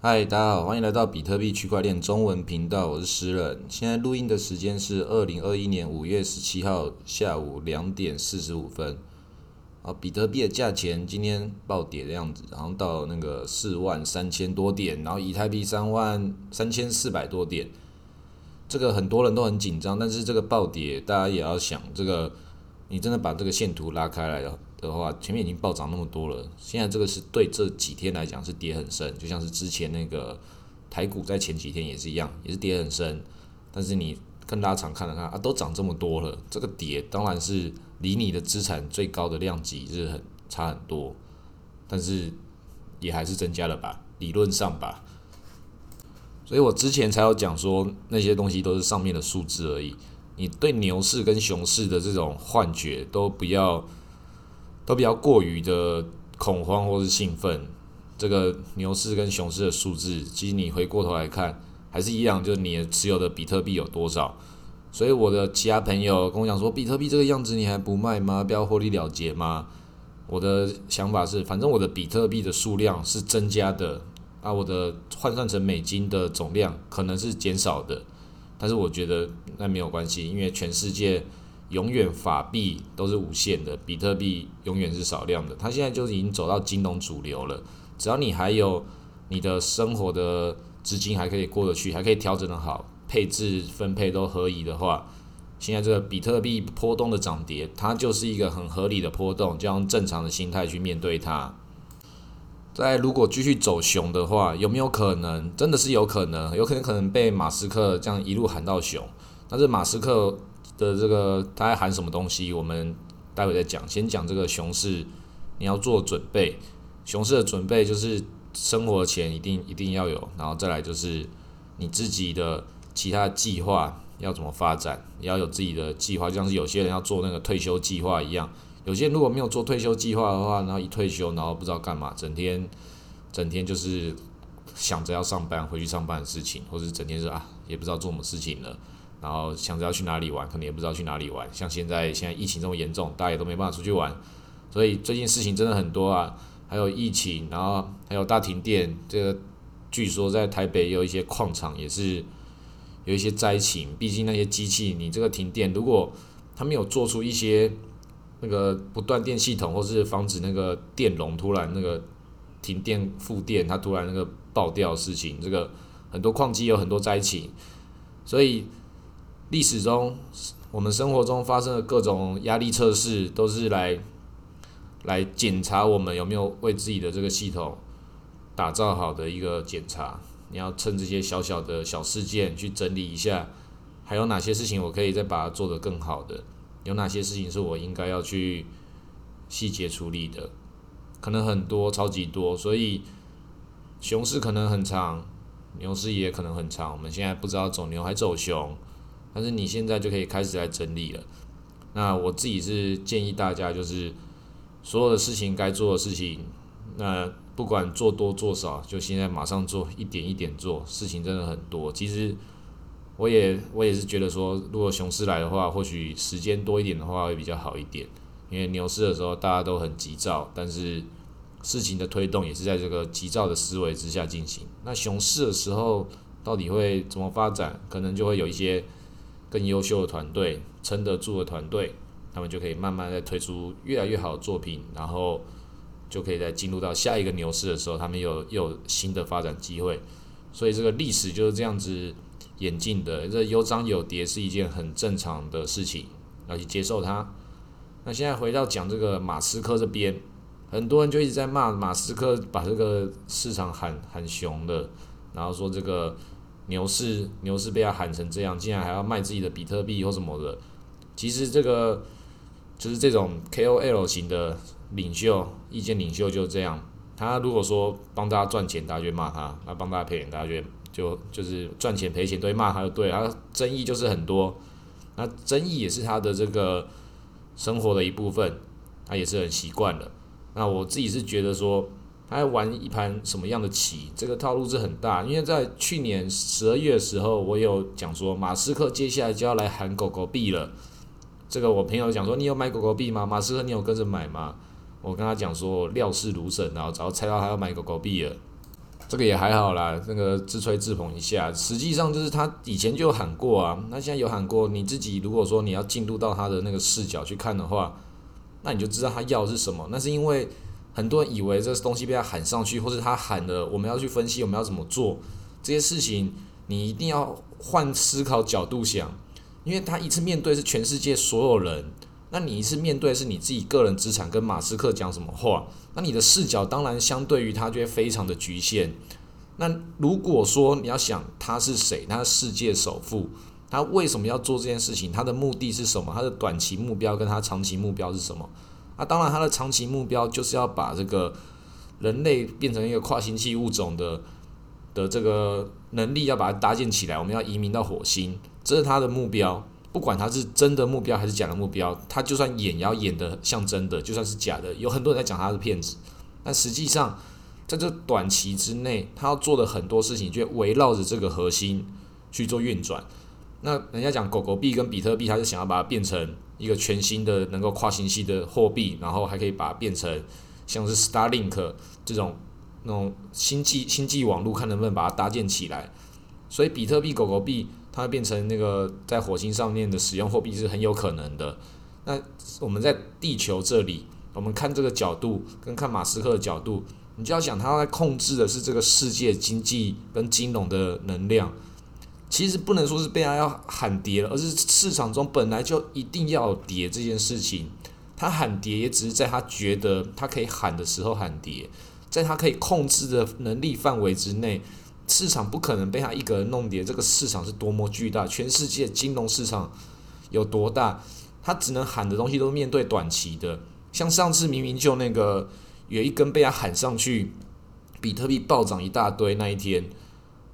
嗨，大家好，欢迎来到比特币区块链中文频道，我是诗人。现在录音的时间是二零二一年五月十七号下午两点四十五分。啊，比特币的价钱今天暴跌的样子，然后到那个四万三千多点，然后以太币三万三千四百多点。这个很多人都很紧张，但是这个暴跌，大家也要想，这个你真的把这个线图拉开来了。的话，前面已经暴涨那么多了，现在这个是对这几天来讲是跌很深，就像是之前那个台股在前几天也是一样，也是跌很深。但是你跟大家常看了看啊，都涨这么多了，这个跌当然是离你的资产最高的量级是很差很多，但是也还是增加了吧，理论上吧。所以我之前才有讲说那些东西都是上面的数字而已，你对牛市跟熊市的这种幻觉都不要。都比较过于的恐慌或是兴奋，这个牛市跟熊市的数字，其实你回过头来看，还是一样，就是你持有的比特币有多少。所以我的其他朋友跟我讲说，比特币这个样子你还不卖吗？不要获利了结吗？我的想法是，反正我的比特币的数量是增加的，啊，我的换算成美金的总量可能是减少的，但是我觉得那没有关系，因为全世界。永远法币都是无限的，比特币永远是少量的。它现在就是已经走到金融主流了。只要你还有你的生活的资金还可以过得去，还可以调整的好，配置分配都合宜的话，现在这个比特币波动的涨跌，它就是一个很合理的波动，就用正常的心态去面对它。在如果继续走熊的话，有没有可能？真的是有可能，有可能可能被马斯克这样一路喊到熊。但是马斯克。的这个他在喊什么东西？我们待会再讲。先讲这个熊市，你要做准备。熊市的准备就是生活钱一定一定要有，然后再来就是你自己的其他计划要怎么发展，你要有自己的计划，就像是有些人要做那个退休计划一样。有些人如果没有做退休计划的话，然后一退休，然后不知道干嘛，整天整天就是想着要上班、回去上班的事情，或者整天是啊，也不知道做什么事情了。然后想着要去哪里玩，可能也不知道去哪里玩。像现在现在疫情这么严重，大家也都没办法出去玩，所以最近事情真的很多啊。还有疫情，然后还有大停电。这个据说在台北有一些矿场也是有一些灾情。毕竟那些机器，你这个停电，如果它没有做出一些那个不断电系统，或是防止那个电容突然那个停电复电，它突然那个爆掉事情，这个很多矿机有很多灾情，所以。历史中，我们生活中发生的各种压力测试，都是来来检查我们有没有为自己的这个系统打造好的一个检查。你要趁这些小小的小事件去整理一下，还有哪些事情我可以再把它做得更好的？有哪些事情是我应该要去细节处理的？可能很多，超级多。所以，熊市可能很长，牛市也可能很长。我们现在不知道走牛还走熊。但是你现在就可以开始来整理了。那我自己是建议大家，就是所有的事情该做的事情，那不管做多做少，就现在马上做，一点一点做。事情真的很多。其实我也我也是觉得说，如果熊市来的话，或许时间多一点的话会比较好一点。因为牛市的时候大家都很急躁，但是事情的推动也是在这个急躁的思维之下进行。那熊市的时候到底会怎么发展？可能就会有一些。更优秀的团队，撑得住的团队，他们就可以慢慢在推出越来越好的作品，然后就可以在进入到下一个牛市的时候，他们有有新的发展机会。所以这个历史就是这样子演进的，这有涨有跌是一件很正常的事情，要去接受它。那现在回到讲这个马斯克这边，很多人就一直在骂马斯克把这个市场喊喊熊的，然后说这个。牛市，牛市被他喊成这样，竟然还要卖自己的比特币或什么的。其实这个就是这种 KOL 型的领袖、意见领袖就是这样。他如果说帮大家赚钱，大家就骂他；那帮大家赔钱，大家就就就是赚钱赔钱都会骂他，就对。他争议就是很多，那争议也是他的这个生活的一部分，他也是很习惯了。那我自己是觉得说。他要玩一盘什么样的棋？这个套路是很大，因为在去年十二月的时候，我有讲说马斯克接下来就要来喊狗狗币了。这个我朋友讲说，你有买狗狗币吗？马斯克你有跟着买吗？我跟他讲说料事如神，然后早猜到他要买狗狗币了。这个也还好啦，那个自吹自捧一下。实际上就是他以前就喊过啊，那现在有喊过。你自己如果说你要进入到他的那个视角去看的话，那你就知道他要的是什么。那是因为很多人以为这东西被他喊上去，或者他喊的，我们要去分析我们要怎么做这些事情，你一定要换思考角度想，因为他一次面对是全世界所有人。那你一次面对是你自己个人资产跟马斯克讲什么话，那你的视角当然相对于他就会非常的局限。那如果说你要想他是谁，他是世界首富，他为什么要做这件事情？他的目的是什么？他的短期目标跟他长期目标是什么？那当然他的长期目标就是要把这个人类变成一个跨星系物种的的这个能力要把它搭建起来，我们要移民到火星，这是他的目标。不管他是真的目标还是假的目标，他就算演也要演的像真的，就算是假的，有很多人在讲他是骗子。但实际上，在这短期之内，他要做的很多事情就围绕着这个核心去做运转。那人家讲狗狗币跟比特币，他是想要把它变成一个全新的能够跨星系的货币，然后还可以把它变成像是 Starlink 这种那种星际星际网络，看能不能把它搭建起来。所以，比特币、狗狗币。它变成那个在火星上面的使用货币是很有可能的。那我们在地球这里，我们看这个角度跟看马斯克的角度，你就要想他在控制的是这个世界经济跟金融的能量。其实不能说是被他要喊跌了，而是市场中本来就一定要跌这件事情。他喊跌也只是在他觉得他可以喊的时候喊跌，在他可以控制的能力范围之内。市场不可能被他一个人弄跌，这个市场是多么巨大，全世界金融市场有多大，他只能喊的东西都面对短期的。像上次明明就那个有一根被他喊上去，比特币暴涨一大堆那一天，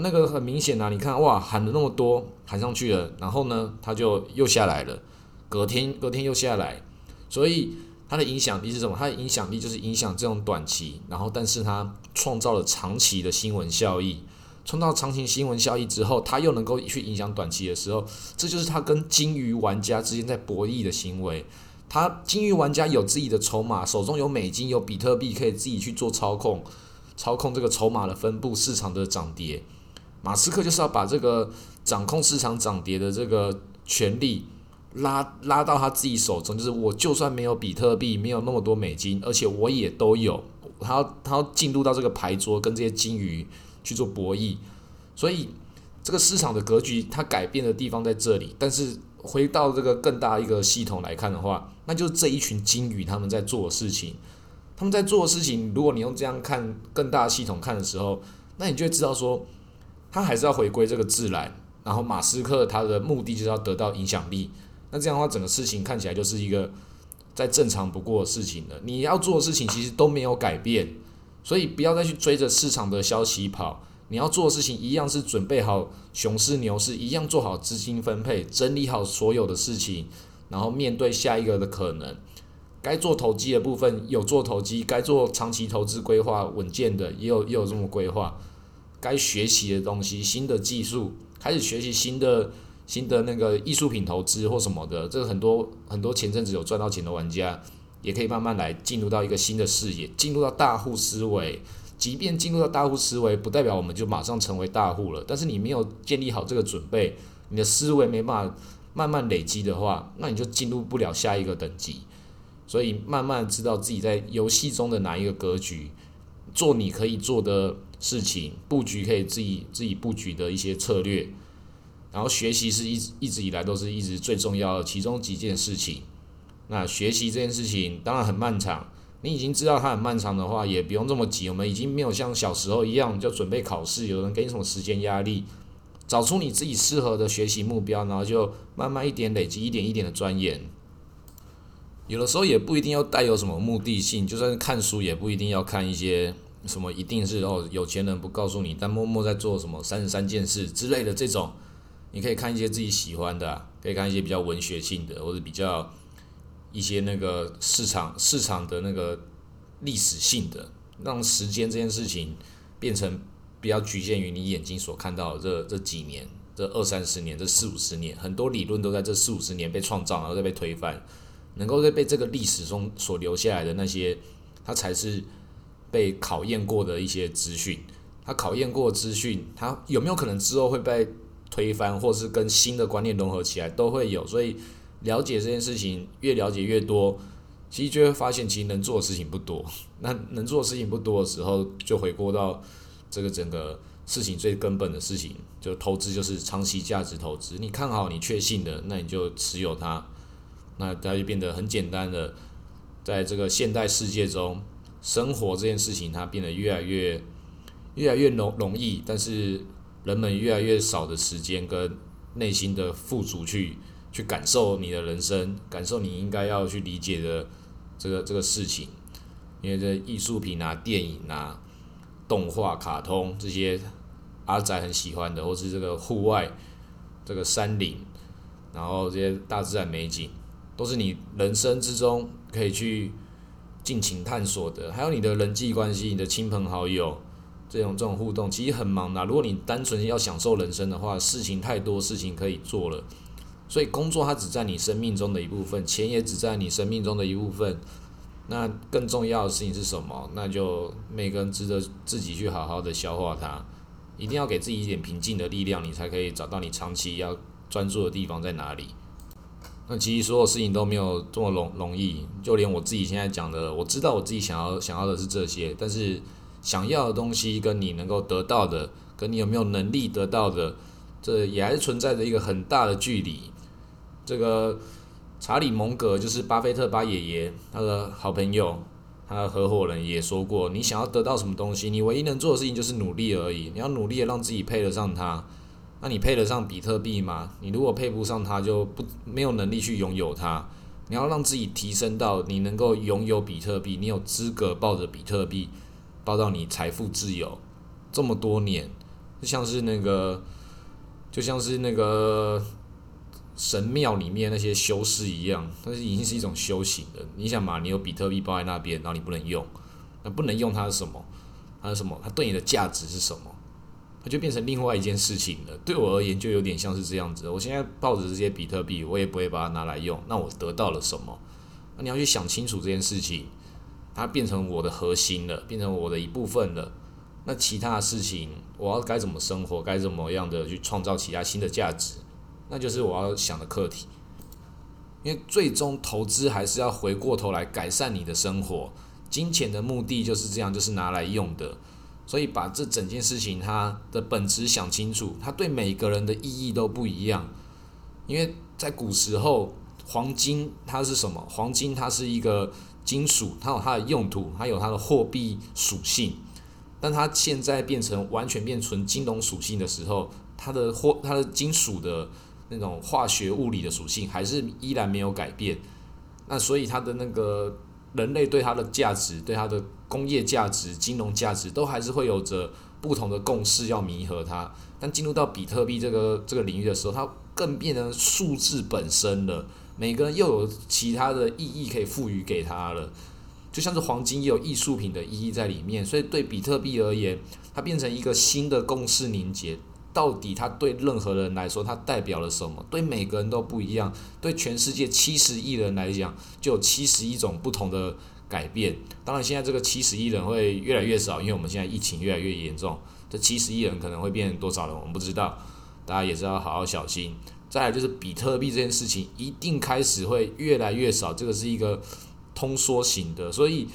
那个很明显啊，你看哇，喊了那么多，喊上去了，然后呢，他就又下来了，隔天隔天又下来，所以它的影响力是什么？它的影响力就是影响这种短期，然后但是它创造了长期的新闻效益。创造长期新闻效益之后，他又能够去影响短期的时候，这就是他跟金鱼玩家之间在博弈的行为。他金鱼玩家有自己的筹码，手中有美金、有比特币，可以自己去做操控，操控这个筹码的分布、市场的涨跌。马斯克就是要把这个掌控市场涨跌的这个权利拉拉到他自己手中，就是我就算没有比特币，没有那么多美金，而且我也都有，他要他要进入到这个牌桌，跟这些金鱼。去做博弈，所以这个市场的格局它改变的地方在这里。但是回到这个更大一个系统来看的话，那就是这一群金鱼他们在做的事情。他们在做的事情，如果你用这样看更大系统看的时候，那你就会知道说，他还是要回归这个自然。然后马斯克他的目的就是要得到影响力。那这样的话，整个事情看起来就是一个再正常不过的事情了。你要做的事情其实都没有改变。所以不要再去追着市场的消息跑，你要做的事情一样是准备好熊市牛市，一样做好资金分配，整理好所有的事情，然后面对下一个的可能。该做投机的部分有做投机，该做长期投资规划稳健的也有也有这么规划。该学习的东西，新的技术，开始学习新的新的那个艺术品投资或什么的，这个很多很多前阵子有赚到钱的玩家。也可以慢慢来进入到一个新的视野，进入到大户思维。即便进入到大户思维，不代表我们就马上成为大户了。但是你没有建立好这个准备，你的思维没办法慢慢累积的话，那你就进入不了下一个等级。所以慢慢知道自己在游戏中的哪一个格局，做你可以做的事情，布局可以自己自己布局的一些策略。然后学习是一直一直以来都是一直最重要的其中几件事情。那学习这件事情当然很漫长，你已经知道它很漫长的话，也不用这么急。我们已经没有像小时候一样就准备考试，有人给你什么时间压力，找出你自己适合的学习目标，然后就慢慢一点累积，一点一点的钻研。有的时候也不一定要带有什么目的性，就算是看书也不一定要看一些什么一定是哦有钱人不告诉你，但默默在做什么三十三件事之类的这种，你可以看一些自己喜欢的，可以看一些比较文学性的或者比较。一些那个市场市场的那个历史性的，让时间这件事情变成比较局限于你眼睛所看到的这这几年，这二三十年，这四五十年，很多理论都在这四五十年被创造，然后再被推翻，能够在被这个历史中所留下来的那些，它才是被考验过的一些资讯，他考验过资讯，他有没有可能之后会被推翻，或是跟新的观念融合起来，都会有。所以了解这件事情越了解越多，其实就会发现其实能做的事情不多。那能做的事情不多的时候，就回过到这个整个事情最根本的事情，就投资就是长期价值投资。你看好你确信的，那你就持有它，那它就变得很简单的，在这个现代世界中。生活这件事情，它变得越来越、越来越容容易，但是人们越来越少的时间跟内心的富足去去感受你的人生，感受你应该要去理解的这个这个事情。因为这艺术品啊、电影啊、动画、卡通这些阿仔很喜欢的，或是这个户外、这个山林，然后这些大自然美景，都是你人生之中可以去。尽情探索的，还有你的人际关系，你的亲朋好友，这种这种互动，其实很忙的。如果你单纯要享受人生的话，事情太多，事情可以做了。所以工作它只占你生命中的一部分，钱也只占你生命中的一部分。那更重要的事情是什么？那就每个人值得自己去好好的消化它。一定要给自己一点平静的力量，你才可以找到你长期要专注的地方在哪里。那其实所有事情都没有这么容容易，就连我自己现在讲的，我知道我自己想要想要的是这些，但是想要的东西跟你能够得到的，跟你有没有能力得到的，这也还是存在着一个很大的距离。这个查理蒙格就是巴菲特巴爷爷他的好朋友，他的合伙人也说过，你想要得到什么东西，你唯一能做的事情就是努力而已，你要努力的让自己配得上它。那你配得上比特币吗？你如果配不上它，就不没有能力去拥有它。你要让自己提升到你能够拥有比特币，你有资格抱着比特币，抱到你财富自由。这么多年，就像是那个，就像是那个神庙里面那些修士一样，它是已经是一种修行的。你想嘛，你有比特币抱在那边，然后你不能用，那不能用它是什么？它是什么？它对你的价值是什么？它就变成另外一件事情了。对我而言，就有点像是这样子。我现在抱着这些比特币，我也不会把它拿来用。那我得到了什么？那你要去想清楚这件事情。它变成我的核心了，变成我的一部分了。那其他的事情，我要该怎么生活，该怎么样的去创造其他新的价值，那就是我要想的课题。因为最终投资还是要回过头来改善你的生活。金钱的目的就是这样，就是拿来用的。所以把这整件事情它的本质想清楚，它对每个人的意义都不一样。因为在古时候，黄金它是什么？黄金它是一个金属，它有它的用途，它有它的货币属性。但它现在变成完全变纯金融属性的时候，它的货它的金属的那种化学物理的属性还是依然没有改变。那所以它的那个人类对它的价值，对它的。工业价值、金融价值都还是会有着不同的共识要弥合它，但进入到比特币这个这个领域的时候，它更变成数字本身了。每个人又有其他的意义可以赋予给它了，就像是黄金也有艺术品的意义在里面。所以对比特币而言，它变成一个新的共识凝结。到底它对任何人来说，它代表了什么？对每个人都不一样。对全世界七十亿人来讲，就有七十一种不同的。改变，当然现在这个七十亿人会越来越少，因为我们现在疫情越来越严重，这七十亿人可能会变多少人，我们不知道，大家也是要好好小心。再来就是比特币这件事情，一定开始会越来越少，这个是一个通缩型的，所以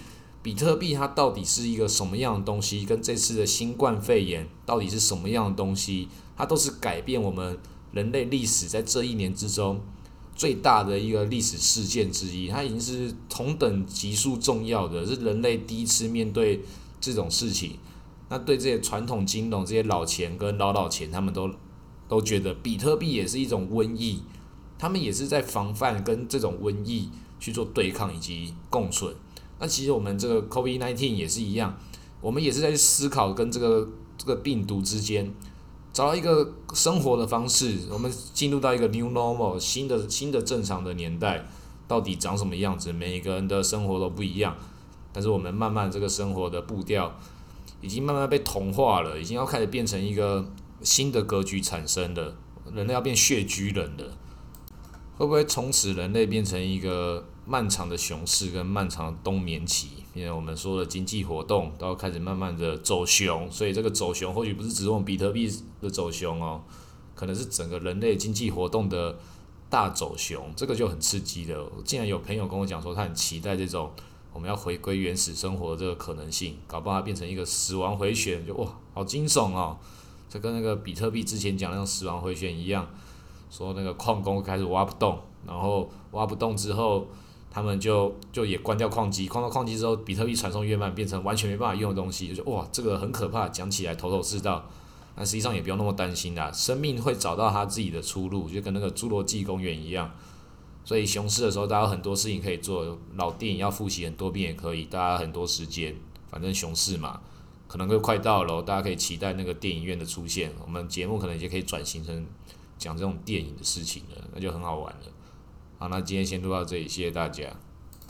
比特币它到底是一个什么样的东西，跟这次的新冠肺炎到底是什么样的东西，它都是改变我们人类历史在这一年之中。最大的一个历史事件之一，它已经是同等级数重要的，是人类第一次面对这种事情。那对这些传统金融、这些老钱跟老老钱，他们都都觉得比特币也是一种瘟疫，他们也是在防范跟这种瘟疫去做对抗以及共存。那其实我们这个 COVID-19 也是一样，我们也是在思考跟这个这个病毒之间。找到一个生活的方式，我们进入到一个 new normal 新的新的正常的年代，到底长什么样子？每一个人的生活都不一样，但是我们慢慢这个生活的步调已经慢慢被同化了，已经要开始变成一个新的格局产生了，人类要变血居人了，会不会从此人类变成一个漫长的熊市跟漫长的冬眠期？因为我们说的经济活动都要开始慢慢的走熊，所以这个走熊或许不是只用比特币的走熊哦，可能是整个人类经济活动的大走熊，这个就很刺激的。竟然有朋友跟我讲说，他很期待这种我们要回归原始生活的这个可能性，搞不好它变成一个死亡回旋，就哇，好惊悚哦！这跟那个比特币之前讲那种死亡回旋一样，说那个矿工开始挖不动，然后挖不动之后。他们就就也关掉矿机，关掉矿机之后，比特币传送越慢，变成完全没办法用的东西，就哇，这个很可怕，讲起来头头是道，但实际上也不用那么担心啦，生命会找到它自己的出路，就跟那个侏罗纪公园一样。所以熊市的时候，大家很多事情可以做，老电影要复习很多遍也可以，大家很多时间，反正熊市嘛，可能会快到了，大家可以期待那个电影院的出现，我们节目可能也可以转型成讲这种电影的事情了，那就很好玩了。好，那今天先录到这里，谢谢大家。